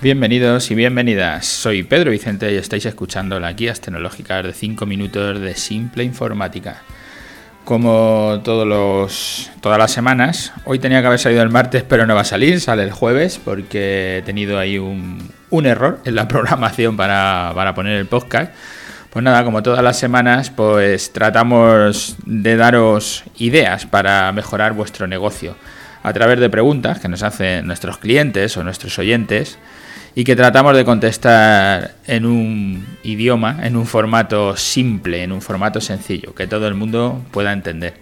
Bienvenidos y bienvenidas. Soy Pedro Vicente y estáis escuchando las guías tecnológicas de 5 minutos de simple informática. Como todos los, todas las semanas, hoy tenía que haber salido el martes, pero no va a salir, sale el jueves porque he tenido ahí un, un error en la programación para, para poner el podcast. Pues nada, como todas las semanas, pues tratamos de daros ideas para mejorar vuestro negocio a través de preguntas que nos hacen nuestros clientes o nuestros oyentes y que tratamos de contestar en un idioma, en un formato simple, en un formato sencillo, que todo el mundo pueda entender.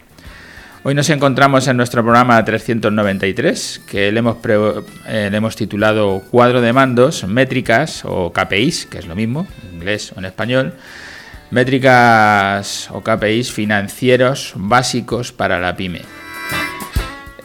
Hoy nos encontramos en nuestro programa 393, que le hemos, eh, le hemos titulado Cuadro de mandos, métricas o KPIs, que es lo mismo, en inglés o en español, métricas o KPIs financieros básicos para la pyme.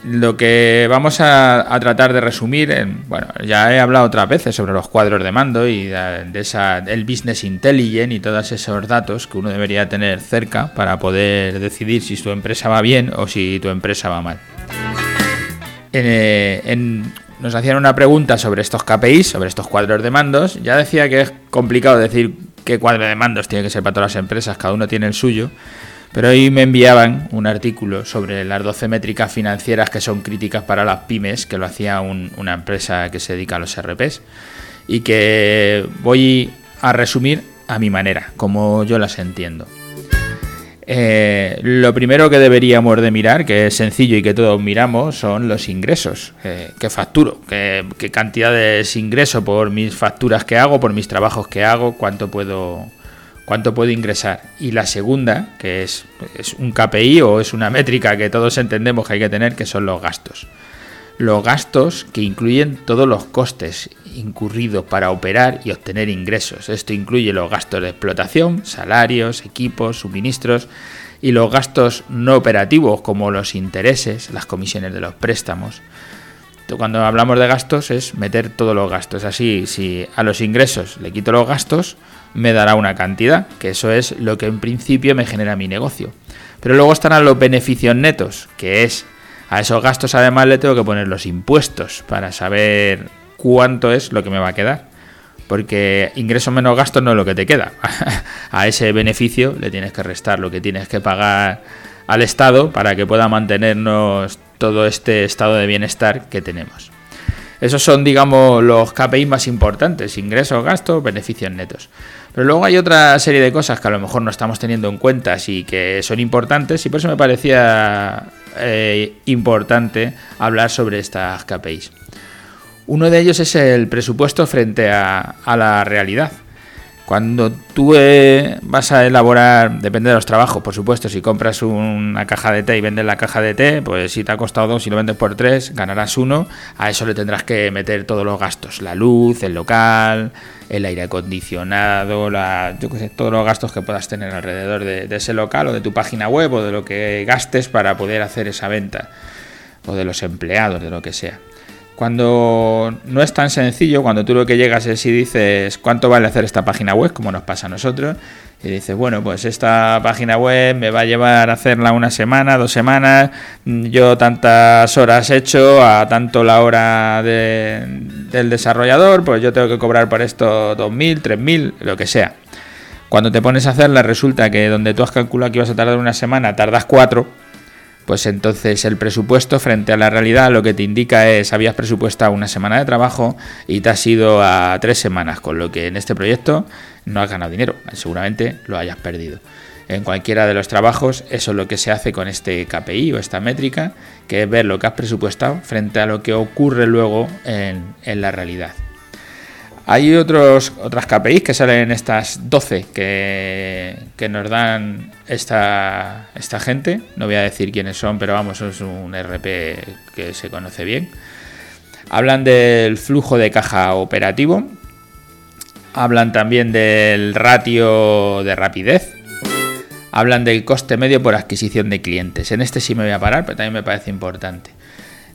Lo que vamos a, tratar de resumir, en, bueno, ya he hablado otras veces sobre los cuadros de mando y de, esa, el business intelligence y todos esos datos que uno debería tener cerca para poder decidir si tu empresa va bien o si tu empresa va mal. Eh, nos hacían una pregunta sobre estos KPIs, sobre estos cuadros de mandos. Ya decía que es complicado decir qué cuadro de mandos tiene que ser para todas las empresas, cada uno tiene el suyo. Pero hoy me enviaban un artículo sobre las 12 métricas financieras que son críticas para las pymes, que lo hacía una empresa que se dedica a los RPs, y que voy a resumir a mi manera, como yo las entiendo. Eh, lo primero que deberíamos de mirar, que es sencillo y que todos miramos, son los ingresos. Eh, ¿Qué facturo? ¿Qué, ¿Qué cantidades ingreso por mis facturas que hago, por mis trabajos que hago? ¿Cuánto puedo cuánto puedo ingresar. Y la segunda, que es, un KPI o es una métrica que todos entendemos que hay que tener, que son los gastos. Los gastos que incluyen todos los costes incurridos para operar y obtener ingresos. Esto incluye los gastos de explotación, salarios, equipos, suministros y los gastos no operativos como los intereses, las comisiones de los préstamos. Cuando hablamos de gastos es meter todos los gastos. Así, si a los ingresos le quito los gastos, me dará una cantidad, que eso es lo que en principio me genera mi negocio. Pero luego estarán los beneficios netos, que es a esos gastos además le tengo que poner los impuestos para saber cuánto es lo que me va a quedar. Porque ingresos menos gastos no es lo que te queda. a ese beneficio le tienes que restar lo que tienes que pagar al Estado para que pueda mantenernos todo este estado de bienestar que tenemos. Esos son, digamos, los KPI más importantes, ingresos, gastos, beneficios netos. Pero luego hay otra serie de cosas que a lo mejor no estamos teniendo en cuenta y que son importantes y por eso me parecía eh, importante hablar sobre estas KPIs. Uno de ellos es el presupuesto frente a la realidad. Cuando tú eh, vas a elaborar, depende de los trabajos, por supuesto, si compras una caja de té y vendes la caja de té, pues si te ha costado dos y lo vendes por tres, ganarás uno. A eso le tendrás que meter todos los gastos, la luz, el local, el aire acondicionado, la, yo qué sé, todos los gastos que puedas tener alrededor de ese local o de tu página web o de lo que gastes para poder hacer esa venta o de los empleados, de lo que sea. Cuando no es tan sencillo, cuando tú lo que llegas es y dices cuánto vale hacer esta página web, como nos pasa a nosotros, y dices, bueno, pues esta página web me va a llevar a hacerla una semana, dos semanas, yo tantas horas he hecho, a tanto la hora del desarrollador, pues yo tengo que cobrar por esto 2.000, 3.000, lo que sea. Cuando te pones a hacerla resulta que donde tú has calculado que ibas a tardar una semana, tardas cuatro, pues entonces el presupuesto frente a la realidad lo que te indica es habías presupuestado una semana de trabajo y te has ido a tres semanas, con lo que en este proyecto no has ganado dinero, seguramente lo hayas perdido. En cualquiera de los trabajos eso es lo que se hace con este KPI o esta métrica, que es ver lo que has presupuestado frente a lo que ocurre luego en, en la realidad. Hay otros, otras KPIs que salen en estas 12 que, nos dan esta, esta gente. No voy a decir quiénes son, pero vamos, es un RP que se conoce bien. Hablan del flujo de caja operativo. Hablan también del ratio de rapidez. Hablan del coste medio por adquisición de clientes. En este sí me voy a parar, pero también me parece importante.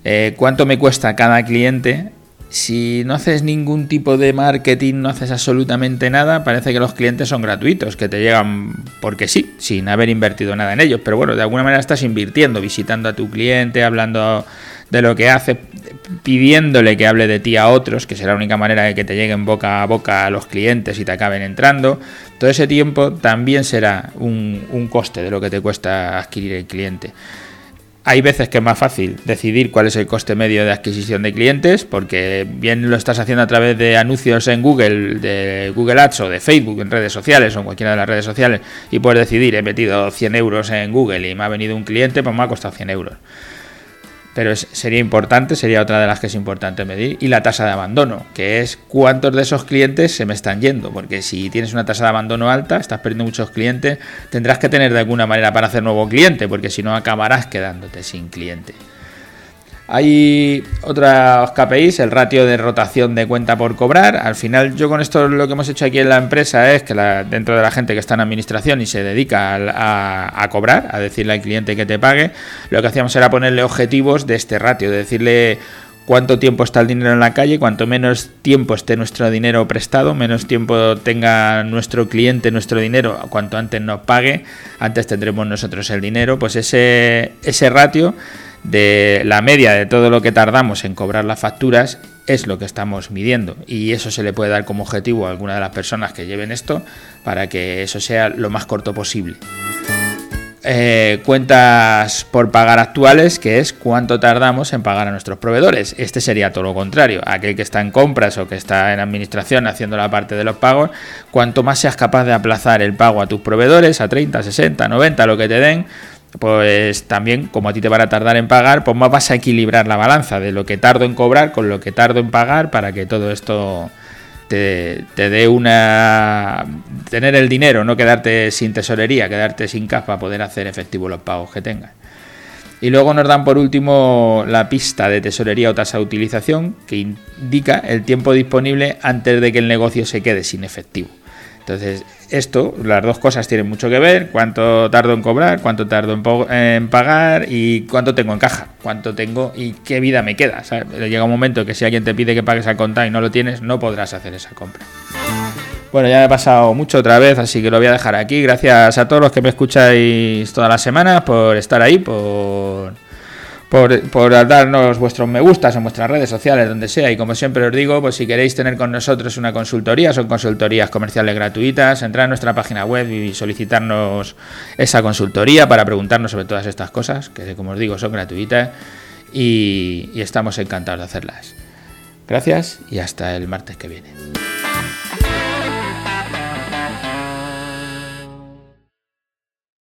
Eh, ¿Cuánto me cuesta cada cliente si no haces ningún tipo de marketing, no haces absolutamente nada, parece que los clientes son gratuitos, que te llegan porque sí, sin haber invertido nada en ellos. Pero bueno, de alguna manera estás invirtiendo, visitando a tu cliente, hablando de lo que hace. pidiéndole que hable de ti a otros, que será la única manera de que te lleguen boca a boca a los clientes y te acaben entrando, todo ese tiempo también será un, un coste de lo que te cuesta adquirir el cliente. Hay veces que es más fácil decidir cuál es el coste medio de adquisición de clientes, porque bien lo estás haciendo a través de anuncios en Google, de Google Ads o de Facebook, en redes sociales o en cualquiera de las redes sociales, y puedes decidir, he metido 100 euros en Google y me ha venido un cliente, pues me ha costado 100 euros pero sería importante, sería otra de las que es importante medir, y la tasa de abandono, que es cuántos de esos clientes se me están yendo, porque si tienes una tasa de abandono alta, estás perdiendo muchos clientes, tendrás que tener de alguna manera para hacer nuevo cliente, porque si no acabarás quedándote sin cliente. Hay otros KPIs, el ratio de rotación de cuenta por cobrar. Al final, yo con esto lo que hemos hecho aquí en la empresa es que dentro de la gente que está en administración y se dedica a, cobrar, a decirle al cliente que te pague, lo que hacíamos era ponerle objetivos de este ratio, de decirle cuánto tiempo está el dinero en la calle, cuanto menos tiempo esté nuestro dinero prestado, menos tiempo tenga nuestro cliente nuestro dinero, cuanto antes nos pague, antes tendremos nosotros el dinero, pues ese, ese ratio de la media de todo lo que tardamos en cobrar las facturas es lo que estamos midiendo y eso se le puede dar como objetivo a alguna de las personas que lleven esto para que eso sea lo más corto posible. Eh, cuentas por pagar actuales, que es cuánto tardamos en pagar a nuestros proveedores. Este sería todo lo contrario. Aquel que está en compras o que está en administración haciendo la parte de los pagos, cuanto más seas capaz de aplazar el pago a tus proveedores a 30, 60, 90, lo que te den, pues también, como a ti te van a tardar en pagar, pues más vas a equilibrar la balanza de lo que tardo en cobrar con lo que tardo en pagar para que todo esto te, dé una... tener el dinero, no quedarte sin tesorería, quedarte sin caja para poder hacer efectivo los pagos que tengas. Y luego nos dan por último la pista de tesorería o tasa de utilización que indica el tiempo disponible antes de que el negocio se quede sin efectivo. Entonces, esto, las dos cosas tienen mucho que ver, cuánto tardo en cobrar, cuánto tardo en, pagar y cuánto tengo en caja, cuánto tengo y qué vida me queda. Llega un momento que si alguien te pide que pagues al contar y no lo tienes, no podrás hacer esa compra. Bueno, ya me he pasado mucho otra vez, así que lo voy a dejar aquí. Gracias a todos los que me escucháis todas las semanas por estar ahí, por por, darnos vuestros me gustas en vuestras redes sociales, donde sea. Y como siempre os digo, pues si queréis tener con nosotros una consultoría, son consultorías comerciales gratuitas, entrar a nuestra página web y solicitarnos esa consultoría para preguntarnos sobre todas estas cosas, que como os digo son gratuitas y estamos encantados de hacerlas. Gracias y hasta el martes que viene.